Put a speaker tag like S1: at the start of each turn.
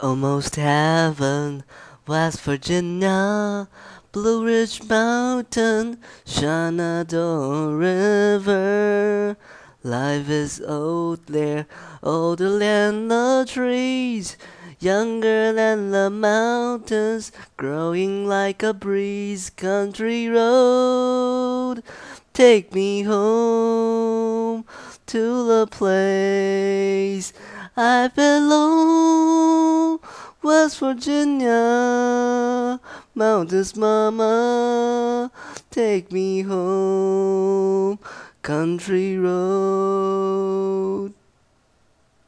S1: Almost heaven, West Virginia, Blue Ridge Mountain, Shenandoah River. Life is old there, older than the trees, younger than the mountains, growing like a breeze. Country road, take me home to the place I belong. West Virginia, mountains, mama, take me home, country road.